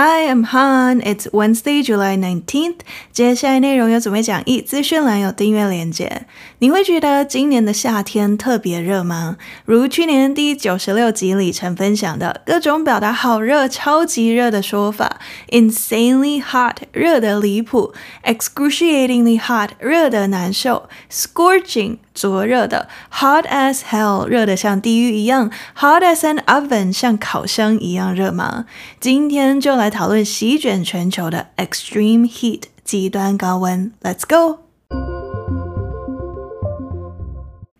Hi, I'm Han. It's Wednesday, July 19th. 接下来内容有准备讲义，资讯栏有订阅链接。你会觉得今年的夏天特别热吗？如去年第九十六集里曾分享的各种表达好热、超级热的说法：insanely hot，热得离谱；excruciatingly hot，热得难受；scorching。灼热的，hot as hell，热得像地狱一样；hot as an oven，像烤箱一样热吗？今天就来讨论席卷全球的 extreme heat，极端高温。Let's go。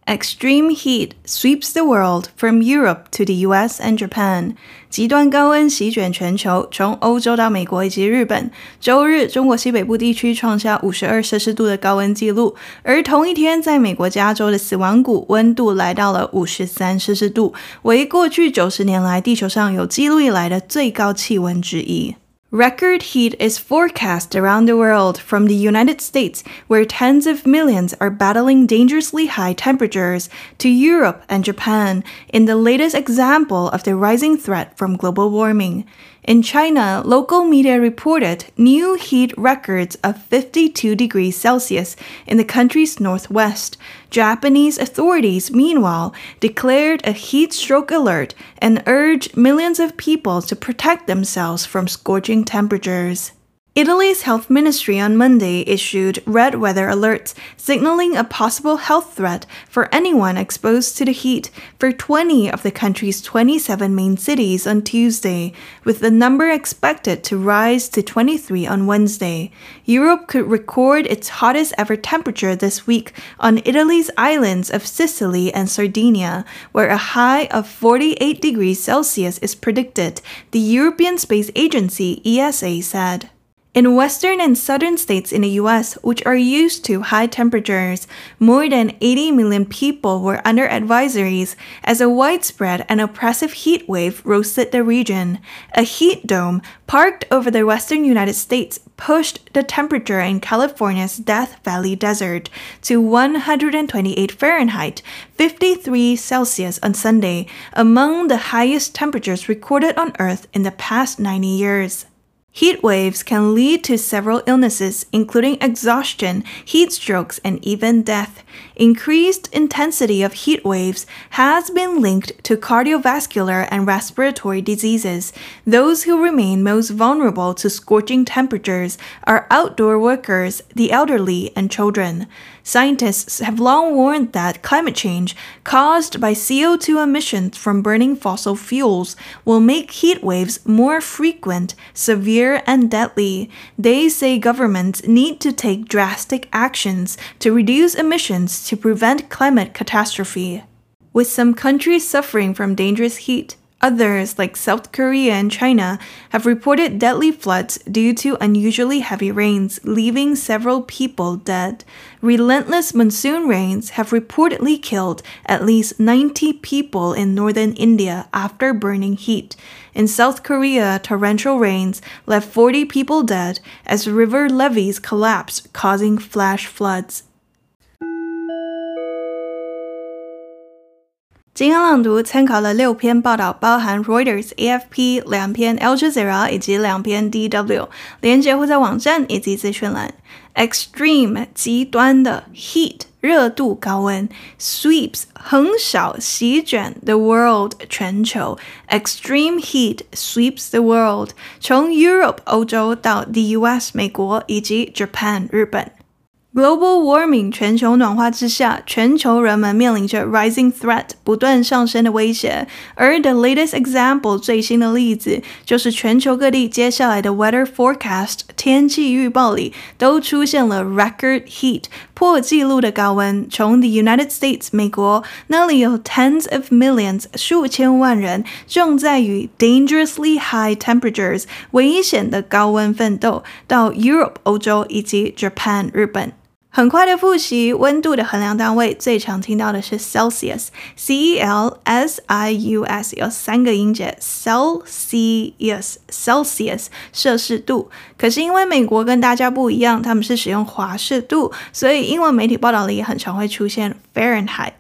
Extreme heat sweeps the world from Europe to the U.S. and Japan. 极端高温席卷全球，从欧洲到美国以及日本。周日，中国西北部地区创下五十二摄氏度的高温纪录，而同一天，在美国加州的死亡谷，温度来到了五十三摄氏度，为过去九十年来地球上有记录以来的最高气温之一。Record heat is forecast around the world from the United States, where tens of millions are battling dangerously high temperatures, to Europe and Japan, in the latest example of the rising threat from global warming. In China, local media reported new heat records of 52 degrees Celsius in the country's northwest. Japanese authorities, meanwhile, declared a heat stroke alert and urged millions of people to protect themselves from scorching temperatures. Italy's health ministry on Monday issued red weather alerts, signaling a possible health threat for anyone exposed to the heat for 20 of the country's 27 main cities on Tuesday, with the number expected to rise to 23 on Wednesday. Europe could record its hottest ever temperature this week on Italy's islands of Sicily and Sardinia, where a high of 48 degrees Celsius is predicted, the European Space Agency ESA said. In western and southern states in the US, which are used to high temperatures, more than 80 million people were under advisories as a widespread and oppressive heat wave roasted the region. A heat dome parked over the western United States pushed the temperature in California's Death Valley Desert to 128 Fahrenheit, 53 Celsius on Sunday, among the highest temperatures recorded on Earth in the past 90 years. Heat waves can lead to several illnesses, including exhaustion, heat strokes, and even death. Increased intensity of heat waves has been linked to cardiovascular and respiratory diseases. Those who remain most vulnerable to scorching temperatures are outdoor workers, the elderly, and children. Scientists have long warned that climate change caused by CO2 emissions from burning fossil fuels will make heat waves more frequent, severe, and deadly. They say governments need to take drastic actions to reduce emissions to prevent climate catastrophe. With some countries suffering from dangerous heat, Others, like South Korea and China, have reported deadly floods due to unusually heavy rains, leaving several people dead. Relentless monsoon rains have reportedly killed at least 90 people in northern India after burning heat. In South Korea, torrential rains left 40 people dead as river levees collapsed, causing flash floods. 今天朗读参考了六篇报道，包含 Reuters、AFP 两篇，Al Jazeera 以及两篇 DW，连结会在网站以及资讯栏。Extreme 极端的 heat 热度高温，sweeps 横扫席卷 the world 全球，extreme heat sweeps the world 从 Europe 欧洲到 the US 美国以及 Japan 日本。Global warming，全球暖化之下，全球人们面临着 rising threat，不断上升的威胁。而 the latest example，最新的例子，就是全球各地接下来的 weather forecast，天气预报里都出现了 record heat，破纪录的高温。从 the United States，美国那里有 tens of millions，数千万人正在与 dangerously high temperatures，危险的高温奋斗，到 Europe，欧洲以及 Japan，日本。 很快的复习，温度的衡量单位最常听到的是 Celsius，C E L S I U S，有三个音节，Celsius，Celsius，摄氏度。可是因为美国跟大家不一样，他们是使用华氏度，所以英文媒体报道里也很常会出现 Fahrenheit。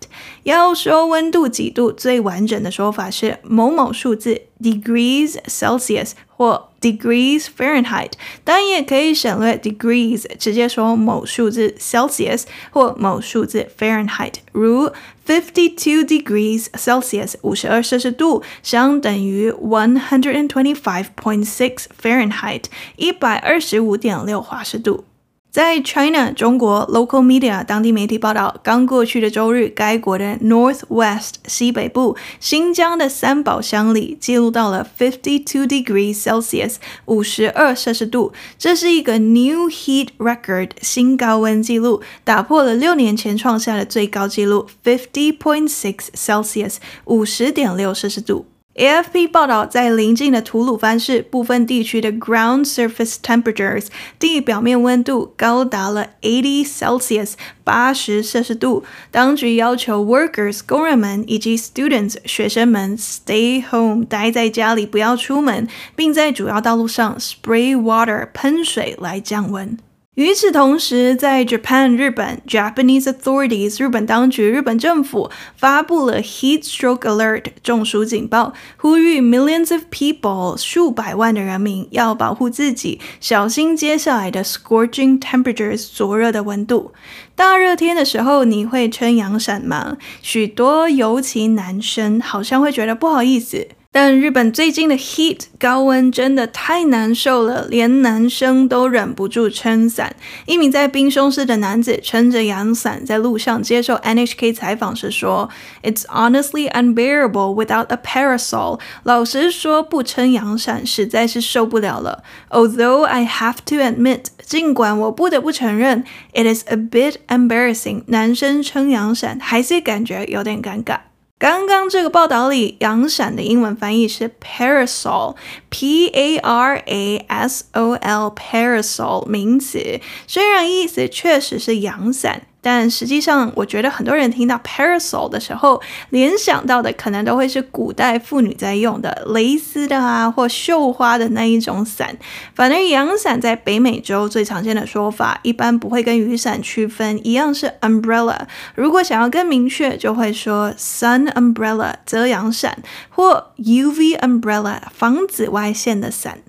要说温度几度，最完整的说法是某某数字 degrees Celsius 或 degrees Fahrenheit，当然也可以省略 degrees，直接说某数字 Celsius 或某数字 Fahrenheit，如 fifty two degrees Celsius 五十二摄氏度相等于 one hundred and twenty five point six Fahrenheit 一百二十五点六华氏度。在 China 中国 local media 当地媒体报道，刚过去的周日，该国的 Northwest 西北部新疆的三宝乡里记录到了 fifty two degrees Celsius 五十二摄氏度，这是一个 new heat record 新高温记录，打破了六年前创下的最高纪录 fifty point six Celsius 五十点六摄氏度。AFP 报道，在邻近的吐鲁番市部分地区的 ground surface temperatures 地表面温度高达了80 Celsius 八十摄氏度。当局要求 workers 工人们以及 students 学生们 stay home 待在家里不要出门，并在主要道路上 spray water 喷水来降温。与此同时，在 Japan 日本 Japanese authorities 日本当局日本政府发布了 heat stroke alert 中暑警报，呼吁 millions of people 数百万的人民要保护自己，小心接下来的 scorching temperatures 灼热的温度。大热天的时候，你会撑阳伞吗？许多尤其男生好像会觉得不好意思。但日本最近的 heat 高温真的太难受了，连男生都忍不住撑伞。一名在冰松市的男子撑着阳伞在路上接受 NHK 采访时说：“It's honestly unbearable without a parasol。”老实说，不撑阳伞实在是受不了了。Although I have to admit，尽管我不得不承认，it is a bit embarrassing。男生撑阳伞还是感觉有点尴尬。刚刚这个报道里，阳伞的英文翻译是 parasol，p a r a s o l，parasol 名词，虽然意思确实是阳伞。但实际上，我觉得很多人听到 parasol 的时候，联想到的可能都会是古代妇女在用的蕾丝的啊，或绣花的那一种伞。反而阳伞在北美洲最常见的说法，一般不会跟雨伞区分，一样是 umbrella。如果想要更明确，就会说 sun umbrella 遮阳伞，或 UV umbrella 防紫外线的伞。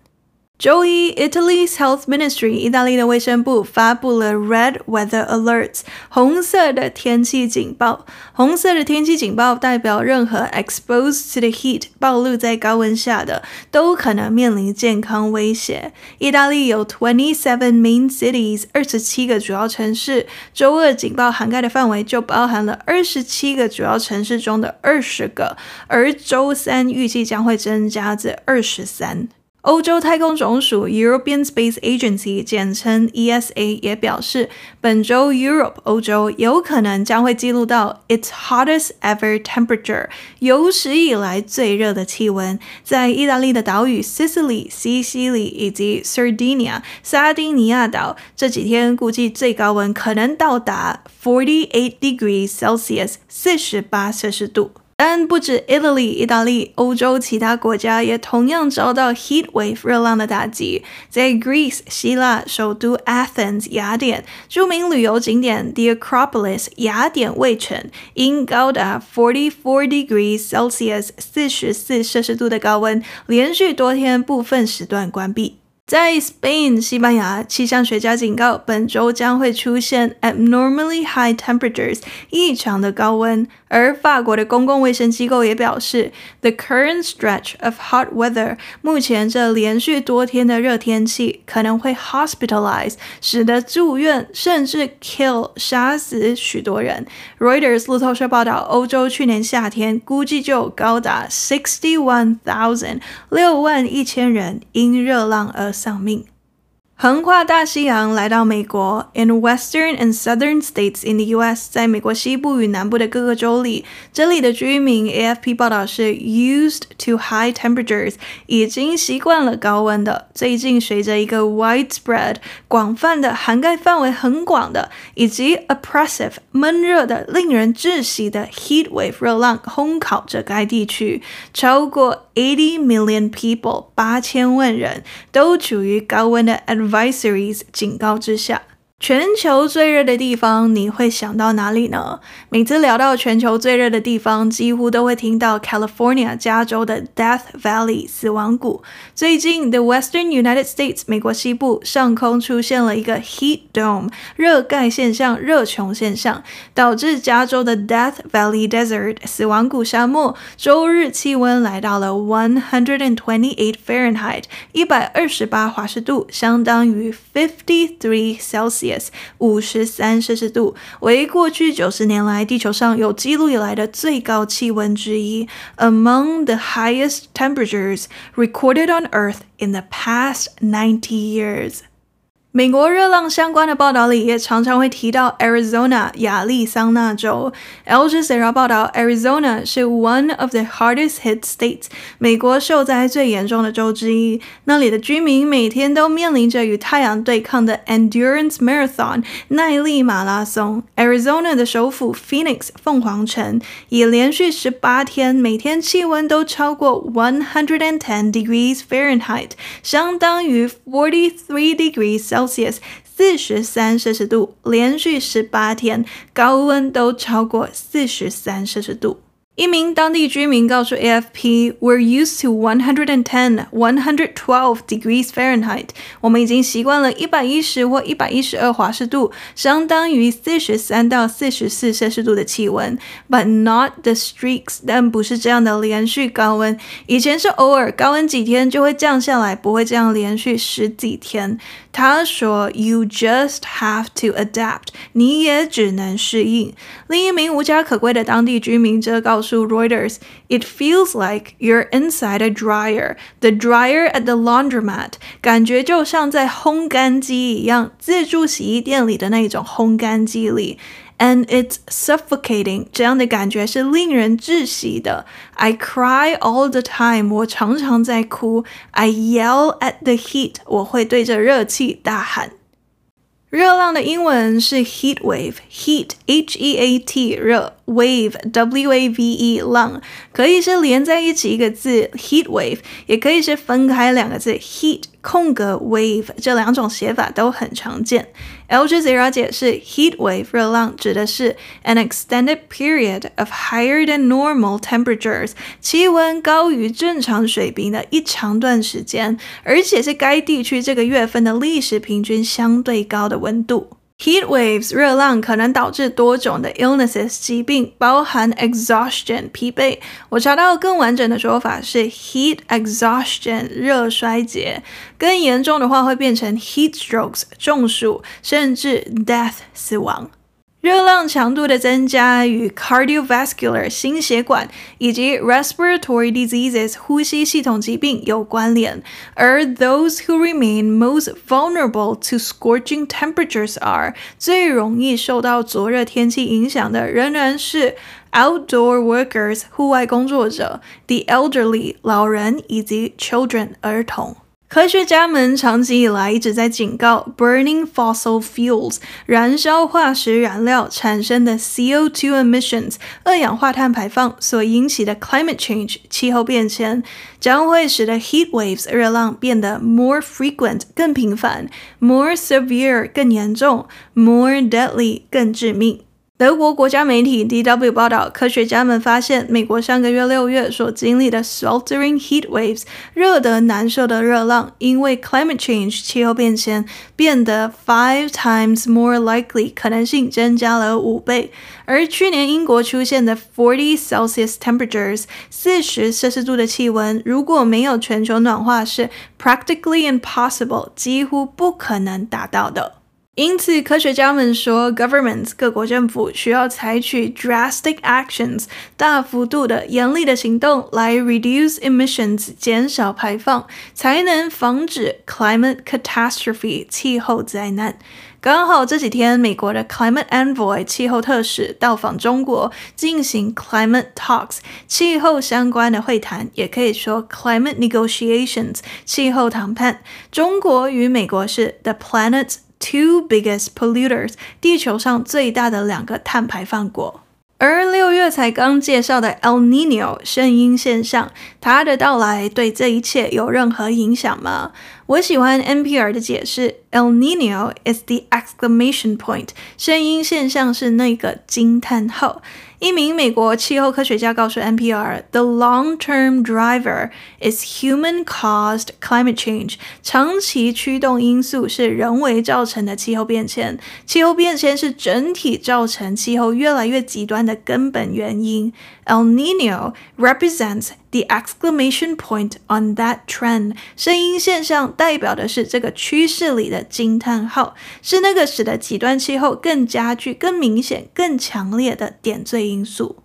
周一，Italy's Health Ministry（ 意大利的卫生部）发布了 Red Weather Alerts（ 红色的天气警报）。红色的天气警报代表任何 exposed to the heat（ 暴露在高温下的）都可能面临健康威胁。意大利有 twenty seven main cities（ 二十七个主要城市）。周二警报涵盖的范围就包含了二十七个主要城市中的二十个，而周三预计将会增加至二十三。欧洲太空总署 （European Space Agency） 简称 ESA 也表示，本周 Europe 欧洲有可能将会记录到 its hottest ever temperature 有史以来最热的气温。在意大利的岛屿 Sicily 西西里以及 Sardinia 撒丁尼亚岛，这几天估计最高温可能到达 forty eight degrees Celsius 四十八摄氏度。但不止 Italy 意大利，欧洲其他国家也同样遭到 heat wave 热浪的打击。在 Greece 希腊首都 Athens 雅典，著名旅游景点 The Acropolis 雅典卫城，因高达 forty four degrees Celsius 四十四摄氏度的高温，连续多天部分时段关闭。在 Spain 西班牙，气象学家警告，本周将会出现 abnormally high temperatures 异常的高温。而法国的公共卫生机构也表示，the current stretch of hot weather 目前这连续多天的热天气可能会 hospitalize 使得住院甚至 kill 杀死许多人。Reuters 路透社报道，欧洲去年夏天估计就高达 sixty one thousand 六万一千人因热浪而丧命。横跨大西洋来到美国，in western and southern states in the U.S.，在美国西部与南部的各个州里，这里的居民，AFP 报道是 used to high temperatures，已经习惯了高温的。最近随着一个 widespread 广泛的涵盖范围很广的，以及 oppressive 闷热的、令人窒息的 heat wave 热浪烘烤着该地区，超过80 million people 八千万人都处于高温的 advisories 警告之下。全球最热的地方，你会想到哪里呢？每次聊到全球最热的地方，几乎都会听到 California 加州的 Death Valley 死亡谷。最近，The Western United States 美国西部上空出现了一个 Heat Dome 热盖现象、热穹现象，导致加州的 Death Valley Desert 死亡谷沙漠周日气温来到了128 Fahrenheit 一百二十八华氏度，相当于53 Celsius。五十三摄氏度为过去九十年来地球上有记录以来的最高气温之一，among the highest temperatures recorded on Earth in the past ninety years. 美国热浪相关的报道里也常常会提到 Arizona 亚利桑那州。l j a z e r a 报道，Arizona 是 one of the hardest hit states，美国受灾最严重的州之一。那里的居民每天都面临着与太阳对抗的 Endurance Marathon 耐力马拉松。Arizona 的首府 Phoenix 凤凰城已连续十八天每天气温都超过 one hundred and ten degrees Fahrenheit，相当于 forty three degrees Celsius 四十三摄氏度，连续十八天高温都超过四十三摄氏度。一名当地居民告诉 AFP：“We're used to 110, 112 degrees Fahrenheit。我们已经习惯了一百一十或一百一十二华氏度，相当于四十三到四十四摄氏度的气温。But not the streaks，但不是这样的连续高温。以前是偶尔高温几天就会降下来，不会这样连续十几天。”他说：“You just have to adapt，你也只能适应。”另一名无家可归的当地居民则告诉 Reuters：“It feels like you're inside a dryer，the dryer at the laundromat，感觉就像在烘干机一样，自助洗衣店里的那种烘干机里。” And it's suffocating，这样的感觉是令人窒息的。I cry all the time，我常常在哭。I yell at the heat，我会对着热气大喊。 热浪的英文是 heat wave，heat H E A T 热，wave W A V E 浪，可以是连在一起一个字 heat wave，也可以是分开两个字 heat。空格 wave 这两种写法都很常见。Lgzero 解释，heat wave 热浪指的是 an extended period of higher than normal temperatures，气温高于正常水平的一长段时间，而且是该地区这个月份的历史平均相对高的温度。Heat waves 热浪可能导致多种的 illnesses 疾病，包含 exhaustion 疲惫。我查到更完整的说法是 heat exhaustion 热衰竭，更严重的话会变成 heat strokes 中暑，甚至 death 死亡。热浪强度的增加与 cardiovascular 心血管以及 respiratory diseases 呼吸系统疾病有关联，而 those who remain most vulnerable to scorching temperatures are 最容易受到灼热天气影响的仍然是 outdoor workers 户外工作者，the elderly 老人以及 children 儿童。科学家们长期以来一直在警告，burning fossil fuels 燃烧化石燃料产生的 CO2 emissions 二氧化碳排放所引起的 climate change 气候变迁，将会使得 heat waves 热浪变得 more frequent 更频繁，more severe 更严重，more deadly 更致命。德国国家媒体 DW 报道，科学家们发现，美国上个月六月所经历的 sweltering heat waves 热得难受的热浪，因为 climate change 气候变迁变得 five times more likely 可能性增加了五倍。而去年英国出现的 forty Celsius temperatures 四十摄氏度的气温，如果没有全球暖化，是 practically impossible 几乎不可能达到的。因此，科学家们说，governments 各国政府需要采取 drastic actions 大幅度的严厉的行动来 reduce emissions 减少排放，才能防止 climate catastrophe 气候灾难。刚好这几天，美国的 climate envoy 气候特使到访中国，进行 climate talks 气候相关的会谈，也可以说 climate negotiations 气候谈判。中国与美国是 the planet's Two biggest polluters，地球上最大的两个碳排放国。而六月才刚介绍的 El Nino 声音现象，它的到来对这一切有任何影响吗？我喜欢 NPR 的解释：El Nino is the exclamation point，声音现象是那个惊叹号。一名美国气候科学家告诉 NPR：“The long-term driver is human-caused climate change。长期驱动因素是人为造成的气候变迁。气候变迁是整体造成气候越来越极端的根本原因。El Nino represents the exclamation point on that trend。声音现象代表的是这个趋势里的惊叹号，是那个使得极端气候更加剧、更明显、更强烈的点缀。”因素。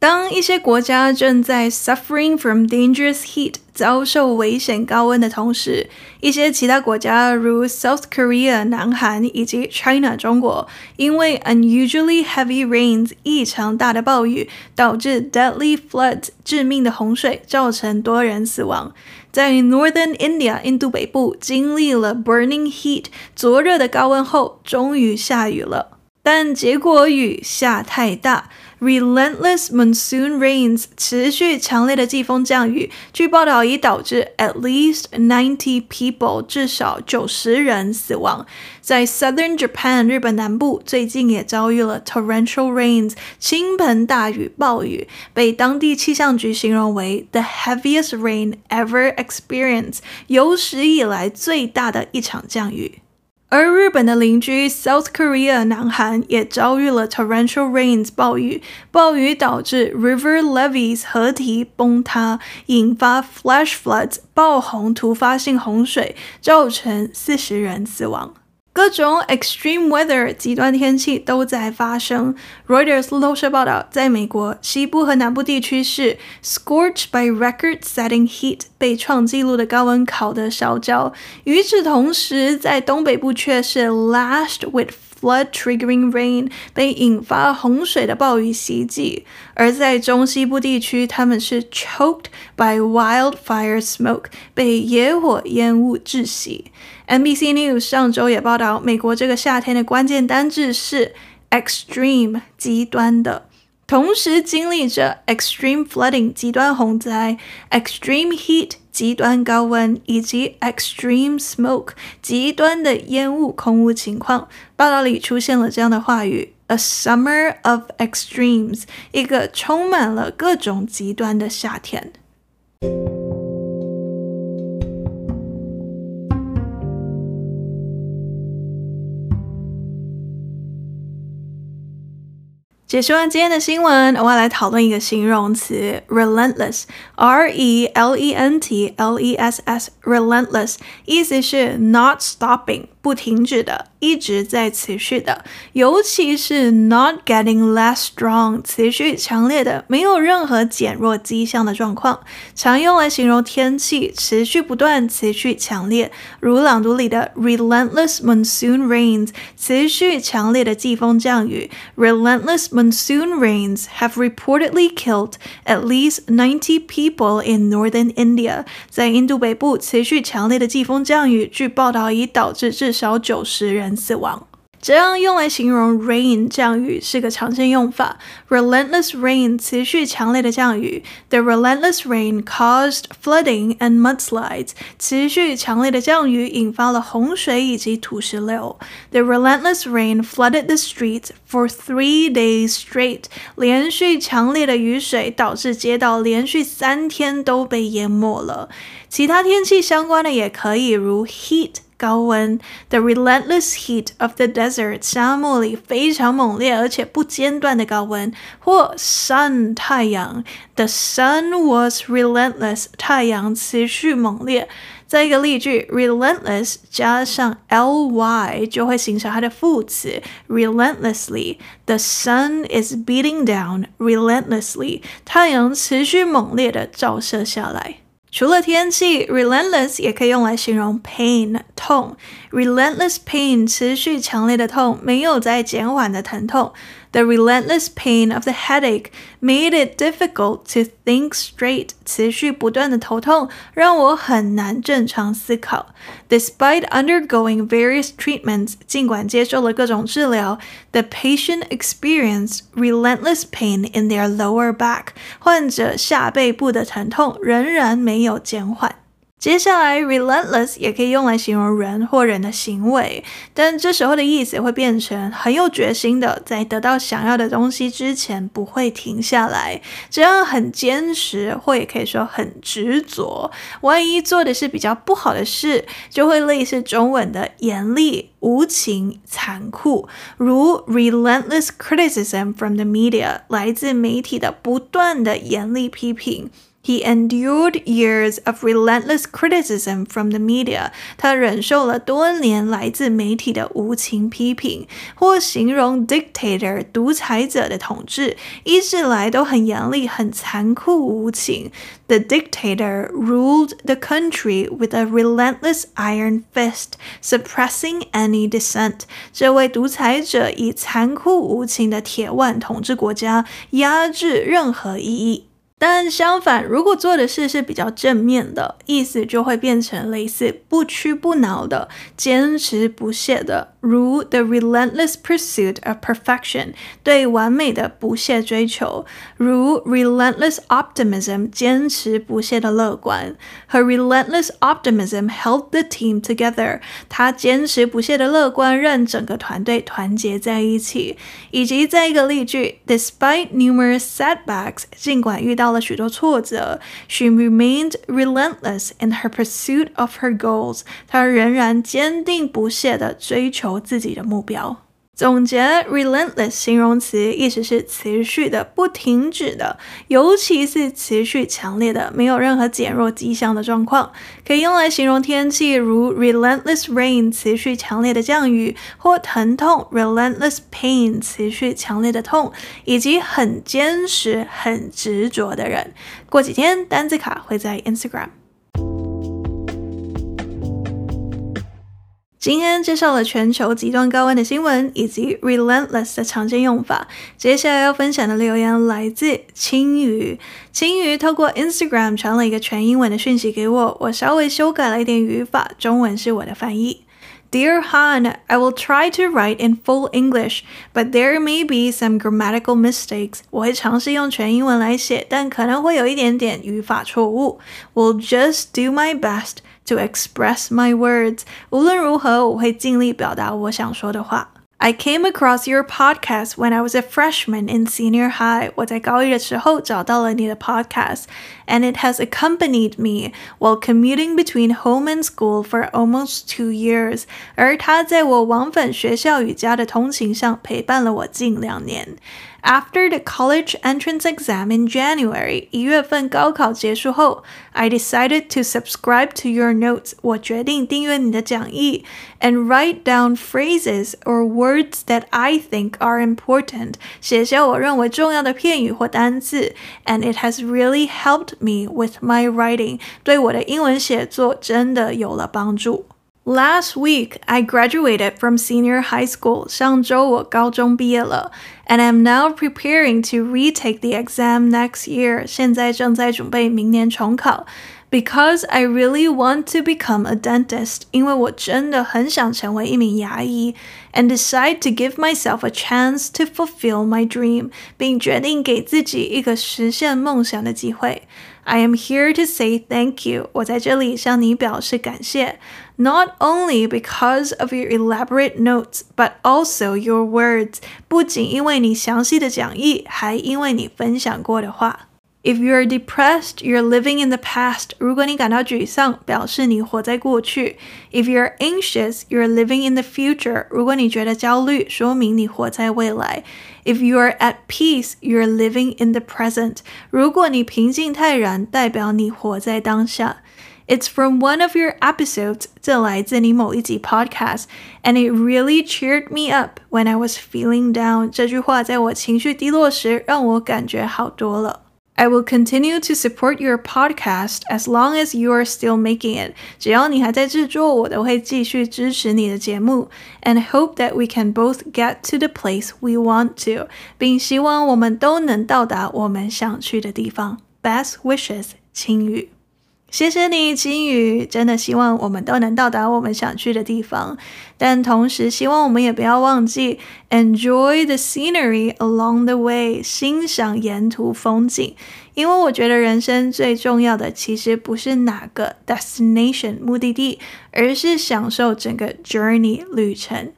当一些国家正在 suffering from dangerous heat 遭受危险高温的同时，一些其他国家如 South Korea 南韩以及 China 中国，因为 unusually heavy rains 异常大的暴雨导致 deadly floods 致命的洪水，造成多人死亡。在 Northern India 印度北部经历了 burning heat 灼热的高温后，终于下雨了。但结果雨下太大，relentless monsoon rains 持续强烈的季风降雨，据报道已导致 at least ninety people 至少九十人死亡。在 Southern Japan 日本南部最近也遭遇了 torrential rains 倾盆大雨暴雨，被当地气象局形容为 the heaviest rain ever experienced 有史以来最大的一场降雨。而日本的邻居 South Korea 南韩也遭遇了 torrential rains 暴雨，暴雨导致 river levees 河堤崩塌，引发 flash floods 爆洪突发性洪水，造成四十人死亡。各种 extreme weather 极端天气都在发生。Reuters 路透社报道，在美国西部和南部地区是 scorched by record-setting heat 被创纪录的高温烤得烧焦。与此同时，在东北部却是 lashed with flood-triggering rain 被引发洪水的暴雨袭击。而在中西部地区，他们是 choked by wildfire smoke 被野火烟雾窒息。NBC News 上周也报道，美国这个夏天的关键单字是 extreme 极端的，同时经历着 extreme flooding 极端洪灾、extreme heat 极端高温以及 extreme smoke 极端的烟雾空污情况。报道里出现了这样的话语：a summer of extremes，一个充满了各种极端的夏天。解说完今天的新闻，我要来讨论一个形容词：relentless，r e l e n t l e s s，relentless，意思是 not stopping。不停止的，一直在持续的，尤其是 not getting less strong，持续强烈的，没有任何减弱迹象的状况，常用来形容天气持续不断、持续强烈。如朗读里的 relentless monsoon rains，持续强烈的季风降雨。Relentless monsoon rains have reportedly killed at least ninety people in northern India。在印度北部持续强烈的季风降雨，据报道已导致至 少九十人死亡。这样用来形容 rain 降雨是个常见用法。Relentless rain 持续强烈的降雨。The relentless rain caused flooding and mudslides。持续强烈的降雨引发了洪水以及土石流。The relentless rain flooded the streets for three days straight。连续强烈的雨水导致街道连续三天都被淹没了。其他天气相关的也可以，如 heat。高温，the relentless heat of the desert，沙漠里非常猛烈而且不间断的高温，或 sun 太阳，the sun was relentless，太阳持续猛烈。再一个例句，relentless 加上 ly 就会形成它的副词，relentlessly，the sun is beating down relentlessly，太阳持续猛烈的照射下来。 除了天气，relentless 也可以用来形容 pain 痛。relentless pain 持续强烈的痛，没有在减缓的疼痛。The relentless pain of the headache made it difficult to think straight. 持续不断的头痛让我很难正常思考。Despite undergoing various treatments，尽管接受了各种治疗，the patient experienced relentless pain in their lower back。患者下背部的疼痛仍然没有减缓。 接下来，relentless 也可以用来形容人或人的行为，但这时候的意思会变成很有决心的，在得到想要的东西之前不会停下来，这样很坚持，或也可以说很执着。万一做的是比较不好的事，就会类似中文的严厉、无情、残酷，如 relentless criticism from the media，来自媒体的不断的严厉批评。He endured years of relentless criticism from the media。他忍受了多年来自媒体的无情批评，或形容 dictator 独裁者的统治一直来都很严厉、很残酷无情。The dictator ruled the country with a relentless iron fist, suppressing any dissent。这位独裁者以残酷无情的铁腕统治国家，压制任何异议。 但相反，如果做的事是比较正面的，意思就会变成类似不屈不挠的、坚持不懈的。如 the relentless pursuit of perfection，对完美的不懈追求；如 relentless optimism，坚持不懈的乐观。Her relentless optimism held the team together。她坚持不懈的乐观让整个团队团结在一起。以及再一个例句：Despite numerous setbacks，尽管遇到了许多挫折，she remained relentless in her pursuit of her goals。她仍然坚定不懈地追求。自己的目标。 总结：relentless 形容词意思是持续的、不停止的，尤其是持续强烈的、没有任何减弱迹象的状况。可以用来形容天气，如 relentless rain 持续强烈的降雨，或疼痛 relentless pain 持续强烈的痛，以及很坚持、很执着的人。过几天单字卡会在 Instagram。今天介绍了全球极端高温的新闻，以及 relentless 的常见用法。接下来要分享的留言来自青鱼。青鱼透过 Instagram 传了一个全英文的讯息给我，我稍微修改了一点语法，中文是我的翻译。Dear Han, I will try to write in full English, but there may be some grammatical mistakes. 我会尝试用全英文来写，但可能会有一点点语法错误。Will just do my best. To express my words，无论如何，我会尽力表达我想说的话。I came across your podcast when I was a freshman in senior high。我在高一的时候找到了你的 podcast，and it has accompanied me while commuting between home and school for almost two years。而它在我往返学校与家的通勤上陪伴了我近两年。 After the college entrance exam in January，一月份高考结束后，I decided to subscribe to your notes。我决定订阅你的讲义，and write down phrases or words that I think are important。写下我认为重要的片语或单词，and it has really helped me with my writing。对我的英文写作真的有了帮助。 Last week, I graduated from senior high school. 上周我高中毕业了，and I'm now preparing to retake the exam next year. 现在正在准备明年重考。Because I really want to become a dentist. 因为我真的很想成为一名牙医，and decide to give myself a chance to fulfill my dream. 并决定给自己一个实现梦想的机会。I am here to say thank you. 我在这里向你表示感谢。 Not only because of your elaborate notes, but also your words. 不仅因为你详细的讲义，还因为你分享过的话。If you're depressed, you're living in the past. 如果你感到沮丧，表示你活在过去。If you're anxious, you're living in the future. 如果你觉得焦虑，说明你活在未来。If you're at peace, you're living in the present. 如果你平静泰然，代表你活在当下。 It's from one of your episodes，这来自你某一集 podcast，and it really cheered me up when I was feeling down。这句话在我情绪低落时，让我感觉好多了。 I will continue to support your podcast as long as you are still making it。只要你还在制作，我都会继续支持你的节目。And hope that we can both get to the place we want to，并希望我们都能到达我们想去的地方。Best wishes，青雨。 谢谢你，金宇。真的希望我们都能到达我们想去的地方，但同时希望我们也不要忘记 enjoy the scenery along the way，欣赏沿途风景。因为我觉得人生最重要的其实不是哪个 destination 目的地，而是享受整个 journey 旅程。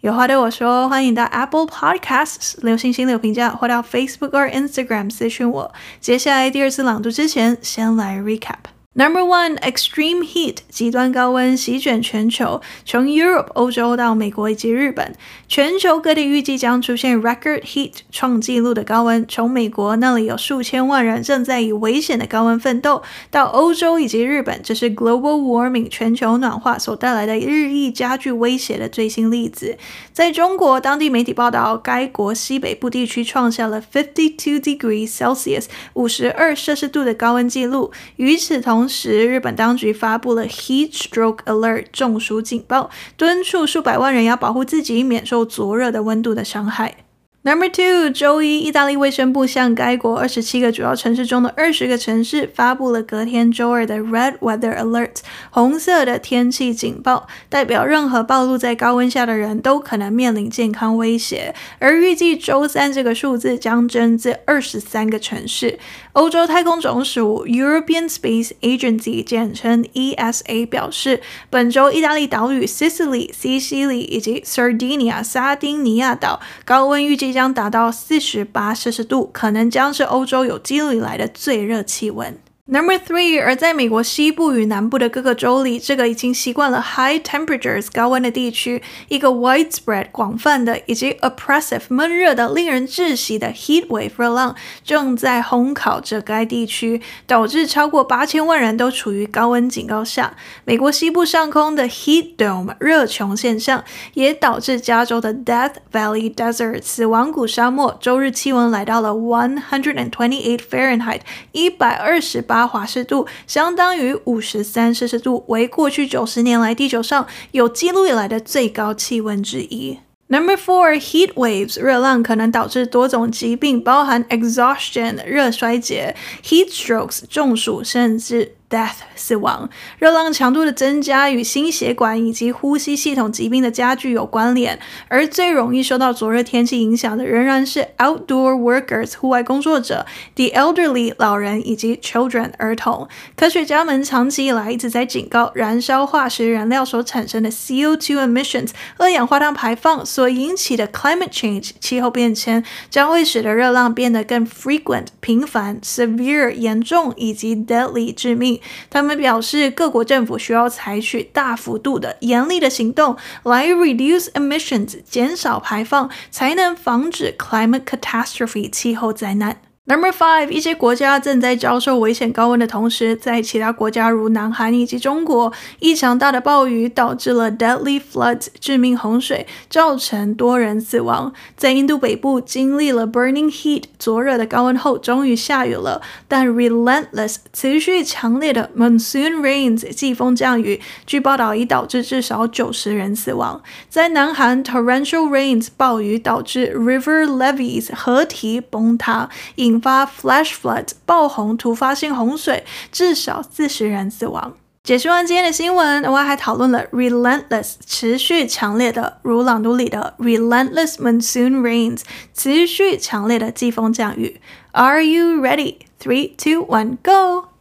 有话对我说，欢迎到 Apple Podcasts 留星星留评价，或到 Facebook 或 Instagram 私讯我。接下来第二次朗读之前，先来 recap。Number one, extreme heat，极端高温席卷全球，从 Europe 欧洲到美国以及日本，全球各地预计将出现 record heat 创纪录的高温。从美国那里有数千万人正在以危险的高温奋斗，到欧洲以及日本，这是 global warming 全球暖化所带来的日益加剧威胁的最新例子。在中国，当地媒体报道，该国西北部地区创下了 fifty two degrees Celsius 五十二摄氏度的高温纪录。与此同时，同时，日本当局发布了 Heat Stroke Alert 中暑警报，敦促数百万人要保护自己，免受灼热的温度的伤害。Number two，周一，意大利卫生部向该国二十七个主要城市中的二十个城市发布了隔天周二的 Red Weather Alert，红色的天气警报，代表任何暴露在高温下的人都可能面临健康威胁。而预计周三这个数字将增至二十三个城市。欧洲太空总署 European Space Agency 简称 ESA 表示，本周意大利岛屿 Sicily 西西里以及 Sardinia 撒丁尼亚岛高温预计将达到四十八摄氏度，可能将是欧洲有记录以来的最热气温。Number three，而在美国西部与南部的各个州里，这个已经习惯了 high temperatures 高温的地区，一个 widespread 广泛的以及 oppressive 闷热的、令人窒息的 heat wave 热浪正在烘烤着该地区，导致超过八千万人都处于高温警告下。美国西部上空的 heat dome 热穹现象也导致加州的 Death Valley Desert 死亡谷沙漠周日气温来到了 one hundred and twenty eight Fahrenheit 一百二十八。八华氏度相当于五十三摄氏度，为过去九十年来地球上有记录以来的最高气温之一。Number four, heat waves 热浪可能导致多种疾病，包含 exhaustion 热衰竭、heat strokes 中暑，甚至 death 死亡，热浪强度的增加与心血管以及呼吸系统疾病的加剧有关联，而最容易受到灼热天气影响的仍然是 outdoor workers 户外工作者、the elderly 老人以及 children 儿童。科学家们长期以来一直在警告，燃烧化石燃料所产生的 CO2 emissions 二氧化碳排放所引起的 climate change 气候变迁将会使得热浪变得更 frequent 频繁、severe 严重以及 deadly 致命。他们表示，各国政府需要采取大幅度的严厉的行动来 reduce emissions 减少排放，才能防止 climate catastrophe 气候灾难。Number five，一些国家正在遭受危险高温的同时，在其他国家如南韩以及中国，异常大的暴雨导致了 deadly floods 致命洪水，造成多人死亡。在印度北部经历了 burning heat 灼热的高温后，终于下雨了，但 relentless 持续强烈的 monsoon rains 季风降雨，据报道已导致至少九十人死亡。在南韩 torrential rains 暴雨导致 river levees 河堤崩塌，引引发 flash flood 爆红，突发性洪水，至少四十人死亡。解释完今天的新闻，我还讨论了 relentless 持续强烈的，如朗读里的 relentless monsoon rains 持续强烈的季风降雨。Are you ready? Three, two, one, go!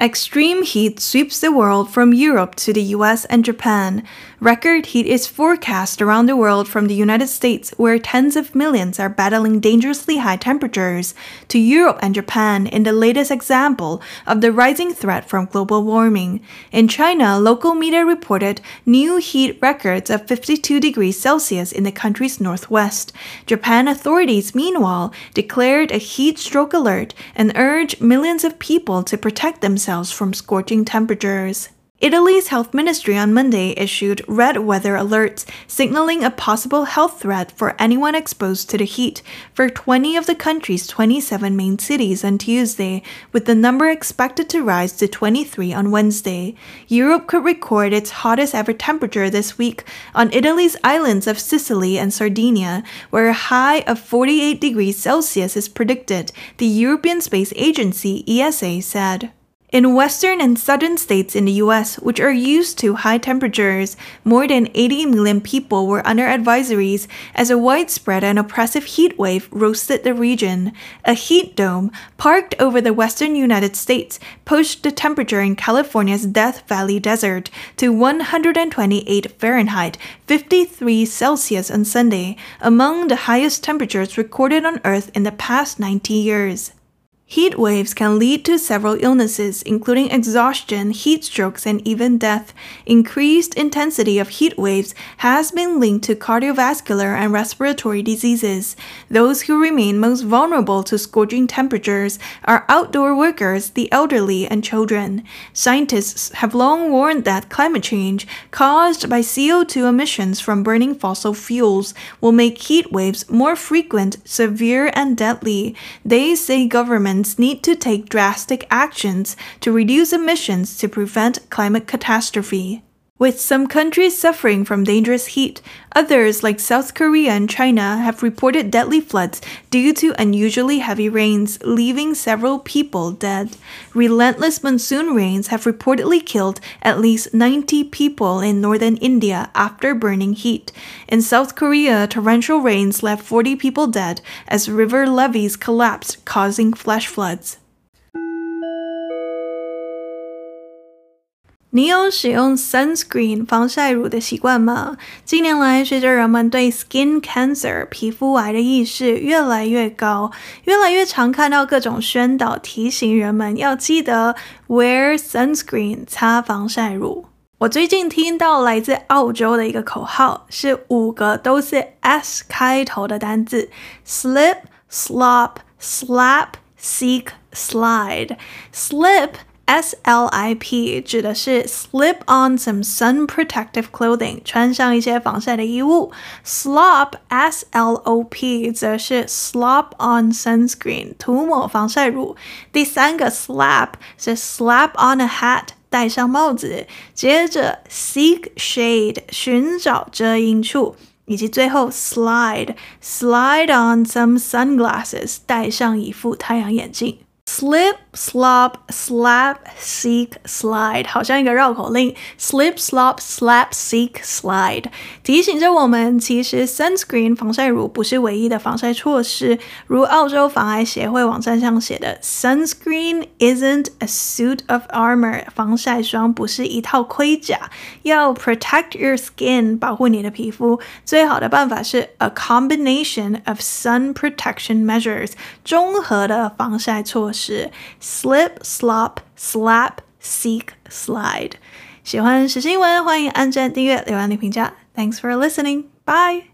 Extreme heat sweeps the world from Europe to the US and Japan. Record heat is forecast around the world from the United States, where tens of millions are battling dangerously high temperatures, to Europe and Japan in the latest example of the rising threat from global warming. In China, local media reported new heat records of 52 degrees Celsius in the country's northwest. Japan authorities, meanwhile, declared a heat stroke alert and urged millions of people to protect themselves from scorching temperatures. Italy's health ministry on Monday issued red weather alerts, signaling a possible health threat for anyone exposed to the heat for 20 of the country's 27 main cities on Tuesday, with the number expected to rise to 23 on Wednesday. Europe could record its hottest ever temperature this week on Italy's islands of Sicily and Sardinia, where a high of 48 degrees Celsius is predicted, the European Space Agency ESA said. In western and southern states in the US, which are used to high temperatures, more than 80 million people were under advisories as a widespread and oppressive heat wave roasted the region. A heat dome, parked over the western United States, pushed the temperature in California's Death Valley Desert to 128 Fahrenheit, 53 Celsius on Sunday, among the highest temperatures recorded on Earth in the past 90 years. Heat waves can lead to several illnesses, including exhaustion, heat strokes, and even death. Increased intensity of heat waves has been linked to cardiovascular and respiratory diseases. Those who remain most vulnerable to scorching temperatures are outdoor workers, the elderly, and children. Scientists have long warned that climate change, caused by CO2 emissions from burning fossil fuels, will make heat waves more frequent, severe, and deadly. They say governments need to take drastic actions to reduce emissions to prevent climate catastrophe. With some countries suffering from dangerous heat, others like South Korea and China have reported deadly floods due to unusually heavy rains, leaving several people dead. Relentless monsoon rains have reportedly killed at least 90 people in northern India after burning heat. In South Korea, torrential rains left 40 people dead as river levees collapsed, causing flash floods. 你有使用 sunscreen 防晒乳的习惯吗？近年来，随着人们对 skin cancer 皮肤癌的意识越来越高，越来越常看到各种宣导提醒人们要记得 wear sunscreen 擦防晒乳。我最近听到来自澳洲的一个口号，是五个都是 S 开头的单字：slip、slop、slap、seek、slide。slip S L I P 指的是 slip on some sun protective clothing，穿上一些防晒的衣物。Slop S L O P 则是 slop on sunscreen，涂抹防晒乳。第三个 slap 是 slap on a hat，戴上帽子。接着 seek shade，寻找遮阴处，以及最后 slide slide on some sunglasses，戴上一副太阳眼镜。Slip, slop, slap, seek, slide，好像一个绕口令。Slip, slop, slap, seek, slide，提醒着我们，其实 sunscreen 防晒乳不是唯一的防晒措施。如澳洲防癌协会网站上写的，Sunscreen isn't a suit of armor，防晒霜不是一套盔甲。要 protect your skin，保护你的皮肤，最好的办法是 a combination of sun protection measures，综合的防晒措施。 是 slip, slop, slap, seek, slide。喜欢时新闻，欢迎按赞、订阅、留言、评价。Thanks for listening. Bye.